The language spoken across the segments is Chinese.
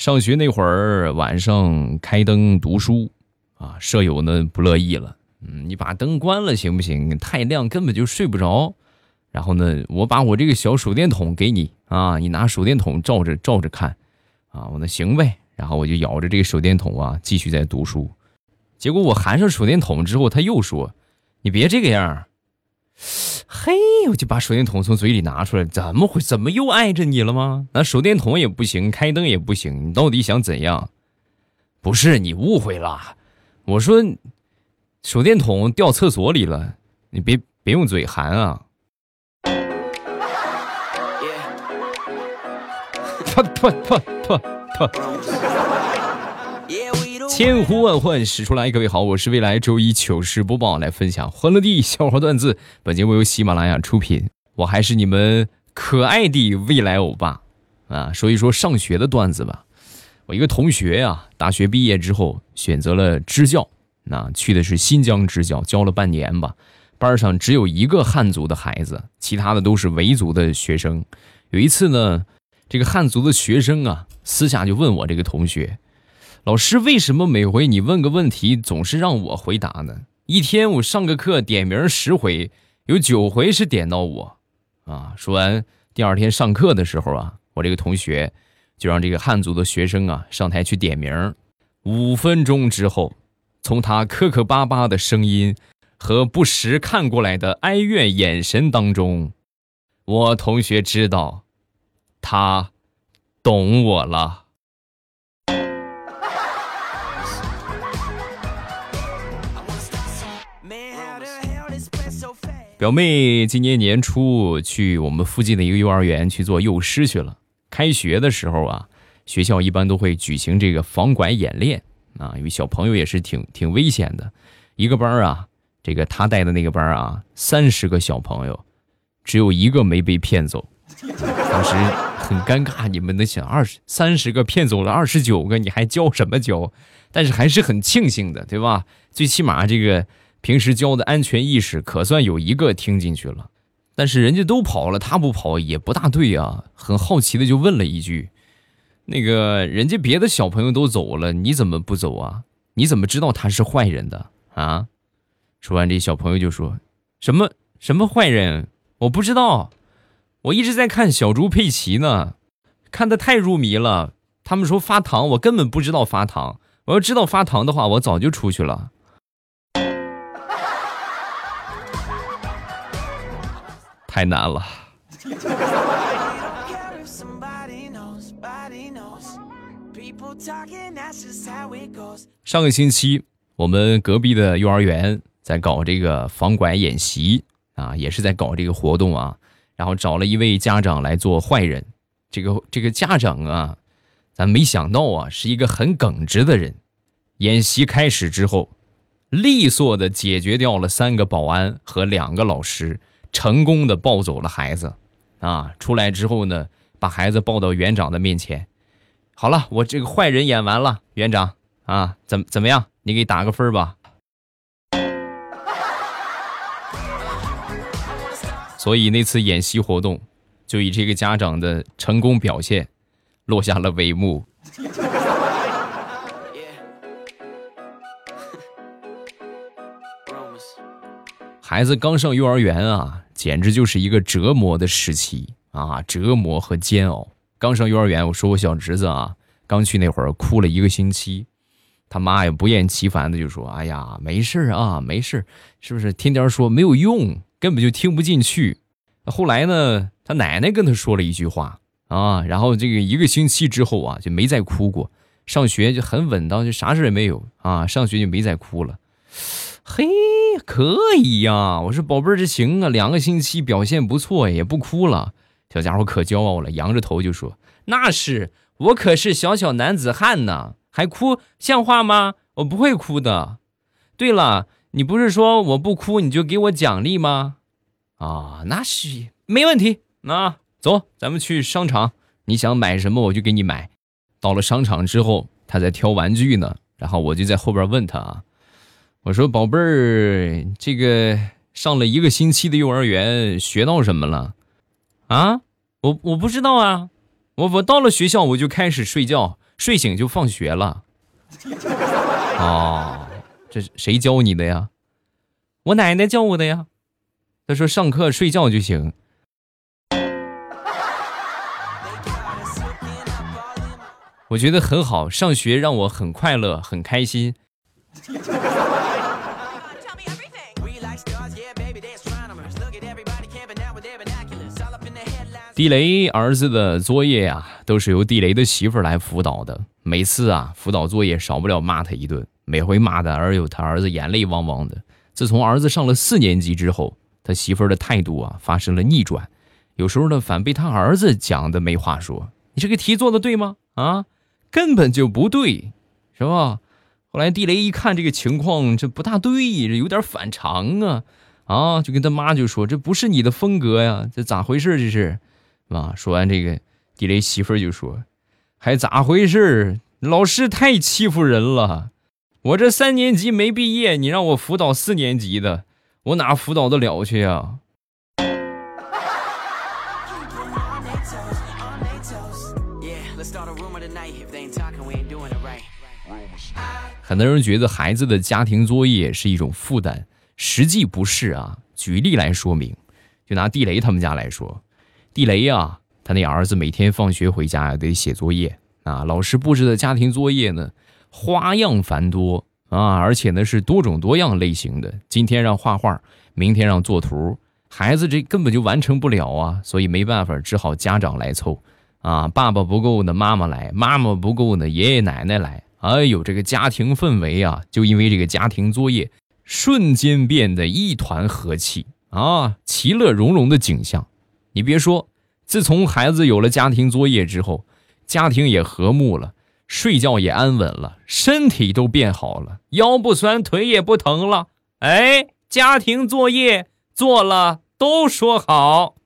上学那会儿晚上开灯读书，啊，舍友呢不乐意了，嗯，你把灯关了行不行？太亮根本就睡不着。然后呢，我把我这个小手电筒给你啊，你拿手电筒照着照着看，啊，我那行呗。然后我就咬着这个手电筒啊，继续在读书。结果我含上手电筒之后，他又说：“你别这个样。”嘿，我就把手电筒从嘴里拿出来，怎么会？怎么又碍着你了吗？那手电筒也不行，开灯也不行，你到底想怎样？不是你误会了，我说手电筒掉厕所里了，你别别用嘴含啊。突突突突突！千呼万唤始出来，各位好，我是未来周一糗事播报来分享欢乐地笑话段子。本节目由喜马拉雅出品，我还是你们可爱的未来欧巴啊！说一说上学的段子吧。我一个同学呀，大学毕业之后选择了支教，那去的是新疆支教，教了半年吧。班上只有一个汉族的孩子，其他的都是维族的学生。有一次呢。这个汉族的学生啊，私下就问我这个同学：“老师，为什么每回你问个问题总是让我回答呢？一天我上个课点名十回，有九回是点到我。”啊，说完，第二天上课的时候啊，我这个同学就让这个汉族的学生啊上台去点名。五分钟之后，从他磕磕巴巴的声音和不时看过来的哀怨眼神当中，我同学知道。他懂我了。表妹今年年初去我们附近的一个幼儿园去做幼师去了。开学的时候啊，学校一般都会举行这个防拐演练啊，因为小朋友也是挺挺危险的。一个班啊，这个他带的那个班啊，三十个小朋友，只有一个没被骗走。当时很尴尬，你们能想二十三十个骗走了二十九个，你还教什么教？但是还是很庆幸的，对吧？最起码这个平时教的安全意识可算有一个听进去了。但是人家都跑了，他不跑也不大对啊。很好奇的就问了一句：“那个人家别的小朋友都走了，你怎么不走啊？你怎么知道他是坏人的啊？”说完，这小朋友就说：“什么什么坏人？我不知道。”我一直在看小猪佩奇呢，看的太入迷了。他们说发糖，我根本不知道发糖。我要知道发糖的话，我早就出去了。太难了。上个星期，我们隔壁的幼儿园在搞这个防拐演习啊，也是在搞这个活动啊。然后找了一位家长来做坏人，这个这个家长啊，咱没想到啊，是一个很耿直的人。演习开始之后，利索的解决掉了三个保安和两个老师，成功的抱走了孩子。啊，出来之后呢，把孩子抱到园长的面前。好了，我这个坏人演完了，园长啊，怎怎么样？你给打个分吧。所以那次演习活动，就以这个家长的成功表现，落下了帷幕。孩子刚上幼儿园啊，简直就是一个折磨的时期啊，折磨和煎熬。刚上幼儿园，我说我小侄子啊，刚去那会儿哭了一个星期，他妈也不厌其烦的就说：“哎呀，没事啊，没事，是不是？天天说没有用。”根本就听不进去。后来呢，他奶奶跟他说了一句话啊，然后这个一个星期之后啊，就没再哭过。上学就很稳当，就啥事也没有啊。上学就没再哭了。嘿，可以呀！我说宝贝儿，这行啊，两个星期表现不错，也不哭了。小家伙可骄傲了，扬着头就说：“那是我可是小小男子汉呢，还哭像话吗？我不会哭的。对了。”你不是说我不哭你就给我奖励吗？啊，那是没问题。那走，咱们去商场，你想买什么我就给你买。到了商场之后，他在挑玩具呢，然后我就在后边问他啊，我说宝贝儿，这个上了一个星期的幼儿园，学到什么了？啊，我我不知道啊，我我到了学校我就开始睡觉，睡醒就放学了。哦，这谁教你的呀？我奶奶教我的呀。她说上课睡觉就行。我觉得很好，上学让我很快乐，很开心。地雷儿子的作业啊，都是由地雷的媳妇儿来辅导的。每次啊，辅导作业少不了骂他一顿，每回骂的而有他儿子眼泪汪汪的。自从儿子上了四年级之后，他媳妇儿的态度啊发生了逆转，有时候呢反被他儿子讲的没话说。你这个题做的对吗？啊？根本就不对，是吧？后来地雷一看这个情况，这不大对，这有点反常啊，啊，就跟他妈就说：“这不是你的风格呀，这咋回事？这是，啊？”说完这个，地雷媳妇儿就说：“还咋回事？老师太欺负人了！我这三年级没毕业，你让我辅导四年级的，我哪辅导得了去呀？”很多人觉得孩子的家庭作业是一种负担，实际不是啊。举例来说明，就拿地雷他们家来说，地雷啊，他那儿子每天放学回家得写作业啊。老师布置的家庭作业呢，花样繁多啊，而且呢是多种多样类型的。今天让画画，明天让作图，孩子这根本就完成不了啊，所以没办法，只好家长来凑啊。爸爸不够呢，妈妈来；妈妈不够呢，爷爷奶奶来。哎呦，这个家庭氛围啊，就因为这个家庭作业，瞬间变得一团和气啊，其乐融融的景象。你别说，自从孩子有了家庭作业之后，家庭也和睦了，睡觉也安稳了，身体都变好了，腰不酸，腿也不疼了。哎，家庭作业做了都说好。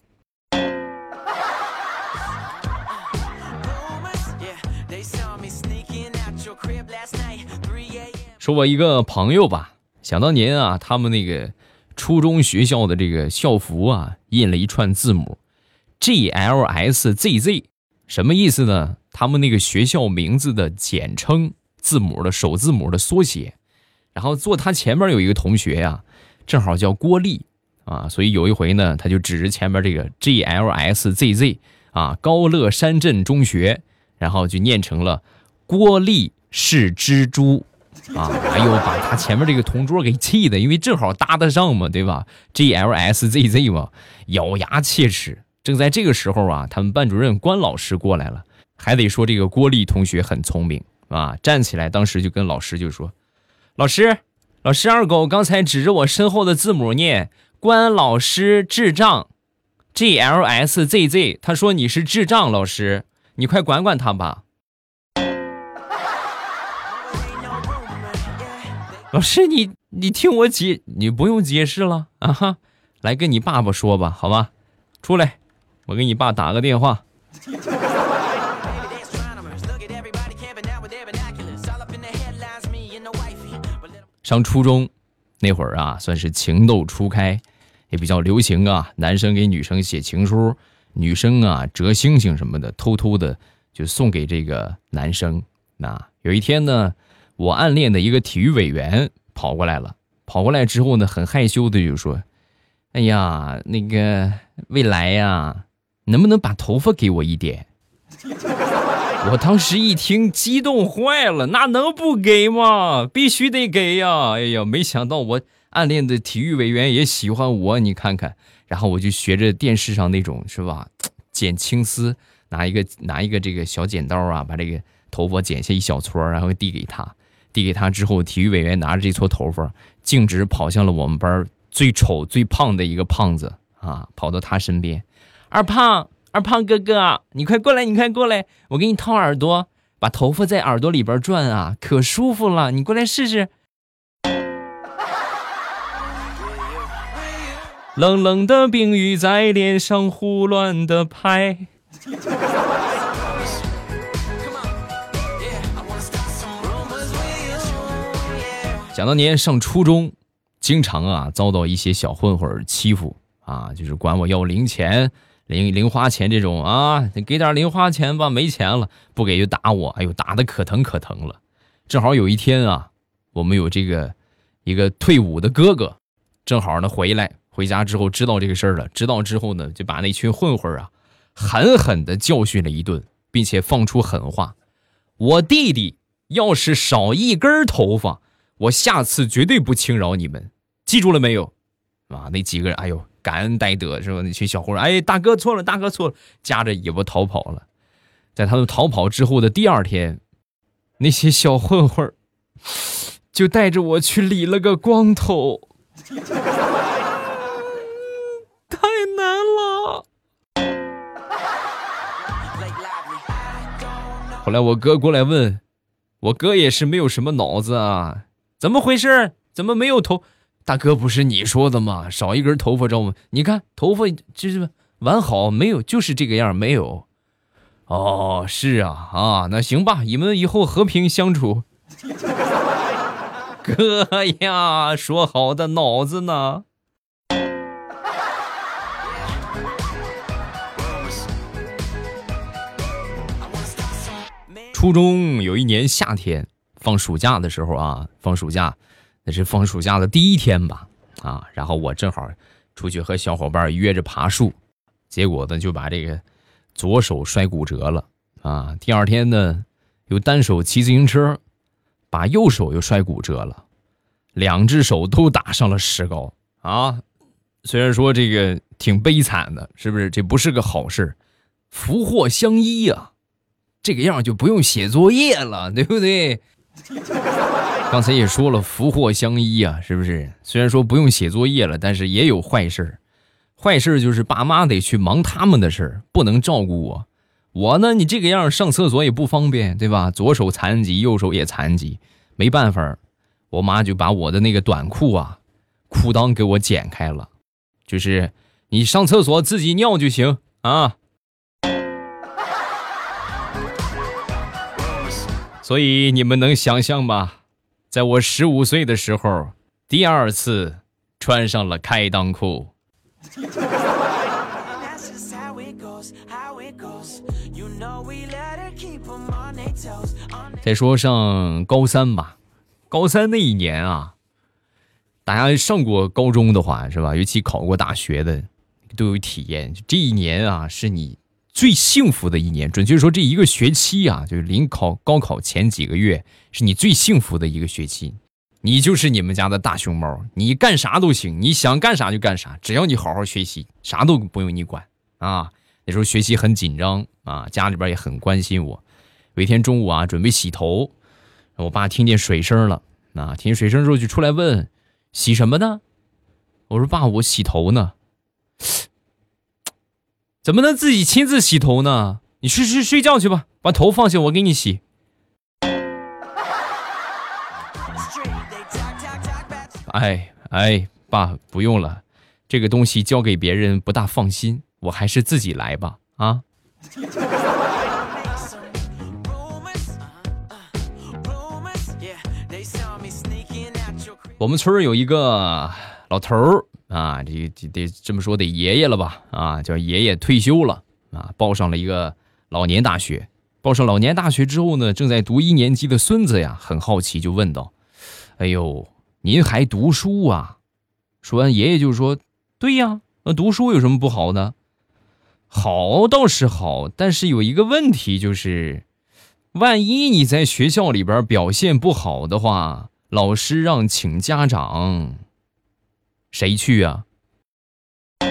说我一个朋友吧，想当年啊，他们那个初中学校的这个校服啊，印了一串字母，G L S Z Z，什么意思呢？他们那个学校名字的简称，字母的首字母的缩写。然后坐他前面有一个同学呀，正好叫郭丽啊，所以有一回呢，他就指着前面这个 G L S Z Z 啊，高乐山镇中学，然后就念成了郭丽是蜘蛛。啊！哎呦，把他前面这个同桌给气的，因为正好搭得上嘛，对吧？G L S Z Z 嘛，咬牙切齿。正在这个时候啊，他们班主任关老师过来了，还得说这个郭丽同学很聪明啊，站起来，当时就跟老师就说：“老师，老师，二狗刚才指着我身后的字母念，关老师智障，G L S Z Z，他说你是智障，老师，你快管管他吧。”老师，你你听我解，你不用解释了啊！哈，来跟你爸爸说吧，好吧？出来，我给你爸打个电话。上初中那会儿啊，算是情窦初开，也比较流行啊。男生给女生写情书，女生啊折星星什么的，偷偷的就送给这个男生。那有一天呢。我暗恋的一个体育委员跑过来了，跑过来之后呢，很害羞的就说：“哎呀，那个未来呀，能不能把头发给我一点？” 我当时一听，激动坏了，那能不给吗？必须得给呀！哎呀，没想到我暗恋的体育委员也喜欢我，你看看。然后我就学着电视上那种，是吧？剪青丝，拿一个拿一个这个小剪刀啊，把这个头发剪下一小撮，然后递给他。递给他之后，体育委员拿着这撮头发，径直跑向了我们班最丑、最胖的一个胖子啊！跑到他身边，二胖，二胖哥哥，你快过来，你快过来，我给你掏耳朵，把头发在耳朵里边转啊，可舒服了，你过来试试。冷冷的冰雨在脸上胡乱的拍。想当年上初中，经常啊遭到一些小混混欺负啊，就是管我要零钱，零零花钱这种啊，你给点零花钱吧，没钱了不给就打我，哎呦，打的可疼可疼了。正好有一天啊，我们有这个一个退伍的哥哥，正好呢回来，回家之后知道这个事儿了，知道之后呢就把那群混混啊狠狠的教训了一顿，并且放出狠话：我弟弟要是少一根头发，我下次绝对不轻饶你们，记住了没有？啊，那几个人，哎呦！感恩戴德是吧？那群小混混，哎，大哥错了，大哥错了，夹着尾巴逃跑了。在他们逃跑之后的第二天，那些小混混就带着我去理了个光头，太难了。后来我哥过来问，我哥也是没有什么脑子啊，怎么回事？怎么没有头？大哥，不是你说的吗？少一根头发，知道吗？你看头发就是完好，没有，就是这个样，没有。哦，是啊，啊，那行吧，你们以后和平相处。哥呀，说好的脑子呢？初中有一年夏天放暑假的时候啊，放暑假。那是放暑假的第一天吧，啊，然后我正好出去和小伙伴约着爬树，结果呢就把这个左手摔骨折了，啊，第二天呢又单手骑自行车，把右手又摔骨折了，两只手都打上了石膏啊，虽然说这个挺悲惨的，是不是？这不是个好事，福祸相依呀，这个样就不用写作业了，对不对？刚才也说了，福祸相依啊，是不是？虽然说不用写作业了，但是也有坏事坏事就是爸妈得去忙他们的事儿，不能照顾我。我呢，你这个样上厕所也不方便，对吧？左手残疾，右手也残疾，没办法，我妈就把我的那个短裤啊，裤裆给我剪开了，就是你上厕所自己尿就行啊。所以你们能想象吗？在我十五岁的时候，第二次穿上了开裆裤。再说上高三吧，高三那一年啊，大家上过高中的话是吧？尤其考过大学的，都有体验。这一年啊，是你最幸福的一年。准确说，这一个学期啊，就是临考高考前几个月。是你最幸福的一个学期，你就是你们家的大熊猫，你干啥都行，你想干啥就干啥，只要你好好学习，啥都不用你管啊。那时候学习很紧张啊，家里边也很关心我。有一天中午啊，准备洗头，我爸听见水声了，啊，听见水声之后就出来问：“洗什么呢？”我说：“爸，我洗头呢。”怎么能自己亲自洗头呢？你去睡睡觉去吧，把头放下，我给你洗。哎哎，爸，不用了，这个东西交给别人不大放心，我还是自己来吧。啊！我们村有一个老头儿啊，这得这么说得爷爷了吧？啊，叫爷爷退休了啊，报上了一个老年大学。报上老年大学之后呢，正在读一年级的孙子呀，很好奇就问道：“哎呦。”您还读书啊？说完，爷爷就说：“对呀，那读书有什么不好呢？好倒是好，但是有一个问题，就是万一你在学校里边表现不好的话，老师让请家长，谁去啊？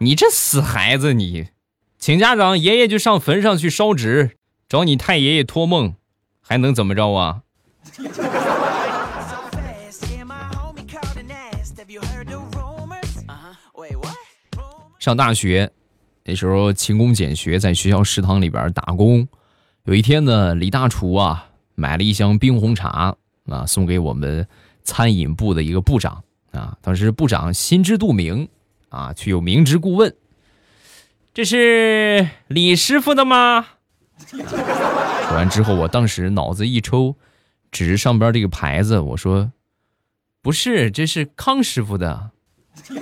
你这死孩子，你请家长，爷爷就上坟上去烧纸，找你太爷爷托梦。”还能怎么着啊？上大学那时候勤工俭学，在学校食堂里边打工。有一天呢，李大厨啊买了一箱冰红茶啊，送给我们餐饮部的一个部长啊。当时部长心知肚明啊，却又明知故问：“这是李师傅的吗？” 说完之后，我当时脑子一抽，指着上边这个牌子，我说：“不是，这是康师傅的。”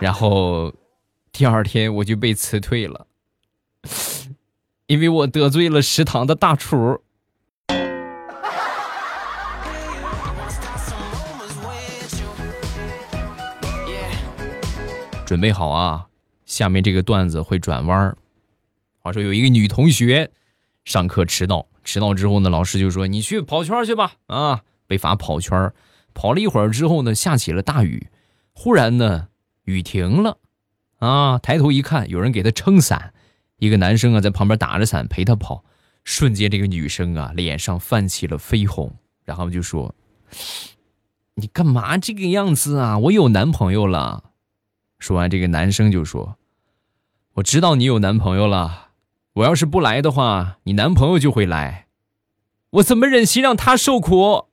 然后第二天我就被辞退了，因为我得罪了食堂的大厨。准备好啊，下面这个段子会转弯儿。话说有一个女同学上课迟到，迟到之后呢，老师就说：“你去跑圈去吧。”啊，被罚跑圈。跑了一会儿之后呢，下起了大雨。忽然呢，雨停了，啊，抬头一看，有人给她撑伞。一个男生啊，在旁边打着伞陪她跑。瞬间，这个女生啊，脸上泛起了绯红，然后就说：“你干嘛这个样子啊？我有男朋友了。”说完，这个男生就说：“我知道你有男朋友了，我要是不来的话，你男朋友就会来，我怎么忍心让他受苦？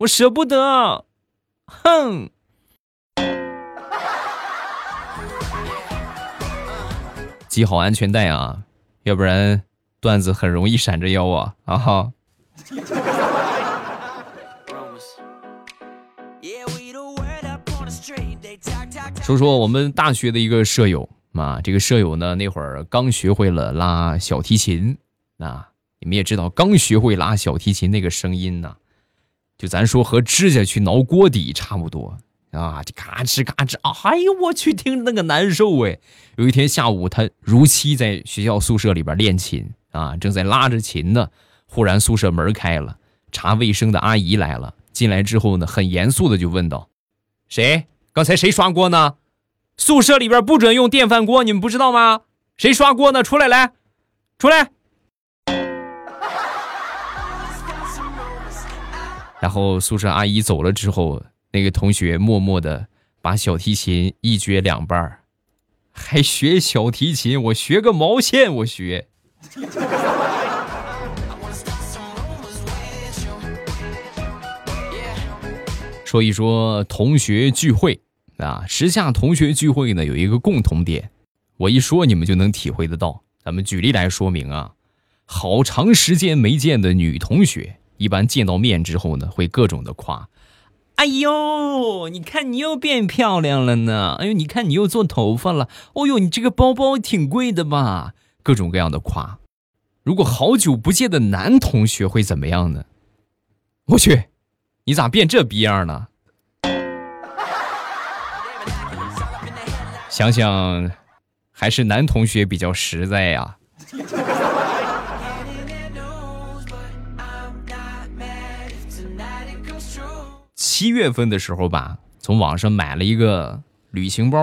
我舍不得，哼！系好安全带啊，要不然段子很容易闪着腰啊啊哈！”说说我们大学的一个舍友啊，这个舍友呢，那会儿刚学会了拉小提琴啊。你们也知道，刚学会拉小提琴那个声音呢，就咱说和指甲去挠锅底差不多啊，这嘎吱嘎吱！哎呦我去，听那个难受哎。有一天下午，他如期在学校宿舍里边练琴啊，正在拉着琴呢，忽然宿舍门开了，查卫生的阿姨来了。进来之后呢，很严肃的就问道：“谁？刚才谁刷锅呢？”宿舍里边不准用电饭锅，你们不知道吗？谁刷锅呢？出来，来，出来。然后宿舍阿姨走了之后，那个同学默默的把小提琴一撅两半儿还学小提琴？我学个毛线？我学。说一说同学聚会。啊，时下同学聚会呢有一个共同点，我一说你们就能体会得到。咱们举例来说明啊，好长时间没见的女同学，一般见到面之后呢，会各种的夸：“哎呦，你看你又变漂亮了呢！哎呦，你看你又做头发了！哦呦，你这个包包挺贵的吧？”各种各样的夸。如果好久不见的男同学会怎么样呢？我去，你咋变这逼样了？想想，还是男同学比较实在呀。七月份的时候吧，从网上买了一个旅行包，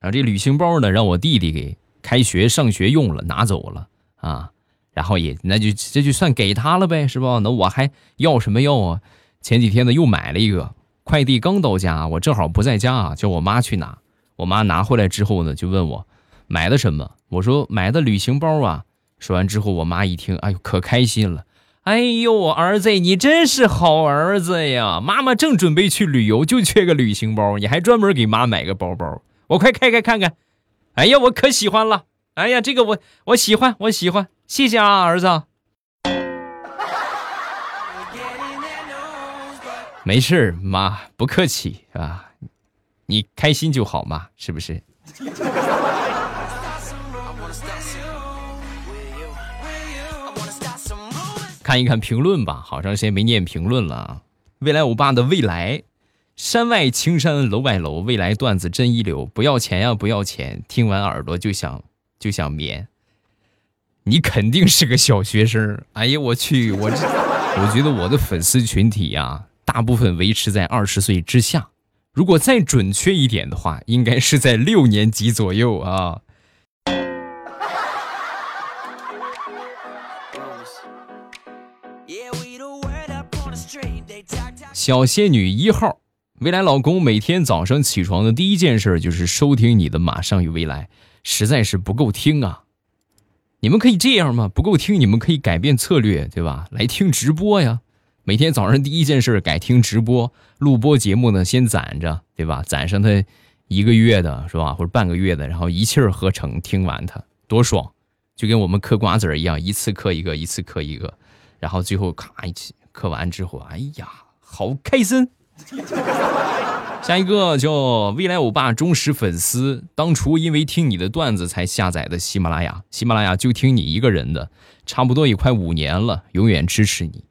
然后这旅行包呢，让我弟弟给开学上学用了，拿走了啊。然后也那就这就算给他了呗，是吧？那我还要什么要啊？前几天呢又买了一个，快递刚到家，我正好不在家，叫我妈去拿。我妈拿回来之后呢，就问我买的什么？我说买的旅行包啊。说完之后，我妈一听，哎呦，可开心了。哎呦，儿子，你真是好儿子呀！妈妈正准备去旅游，就缺个旅行包，你还专门给妈买个包包。我快开开看看。哎呀，我可喜欢了。哎呀，这个我我喜欢，我喜欢。谢谢啊，儿子。没事妈不客气啊。你开心就好嘛，是不是？看一看评论吧，好长时间没念评论了。未来欧巴的未来，山外青山楼外楼，未来段子真一流，不要钱呀，不要钱，听完耳朵就想就想眠。你肯定是个小学生，哎呀，我去，我这，我觉得我的粉丝群体呀，大部分维持在二十岁之下。如果再准确一点的话，应该是在六年级左右啊。小仙女一号，未来老公每天早上起床的第一件事就是收听你的《马上与未来》，实在是不够听啊！你们可以这样吗？不够听，你们可以改变策略，对吧？来听直播呀。每天早上第一件事改听直播，录播节目呢，先攒着，对吧？攒上它一个月的，是吧？或者半个月的，然后一气儿合成听完它，多爽！就跟我们嗑瓜子儿一样，一次嗑一个，一次嗑一个，然后最后咔一起嗑完之后，哎呀，好开心！下一个叫未来欧巴忠实粉丝，当初因为听你的段子才下载的喜马拉雅，喜马拉雅就听你一个人的，差不多也快五年了，永远支持你，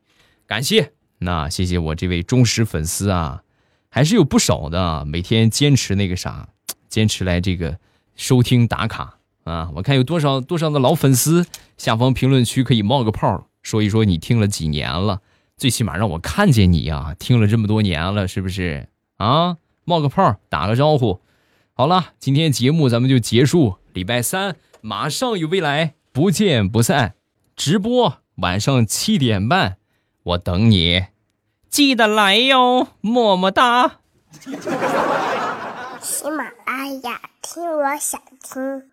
感谢。那谢谢我这位忠实粉丝啊，还是有不少的，每天坚持那个啥，坚持来这个收听打卡啊。我看有多少多少的老粉丝，下方评论区可以冒个泡，说一说你听了几年了，最起码让我看见你呀，听了这么多年了，是不是啊？冒个泡，打个招呼。好了，今天节目咱们就结束。礼拜三马上有未来，不见不散。直播晚上七点半，我等你，记得来哟，么么哒。喜马拉雅，听我想听。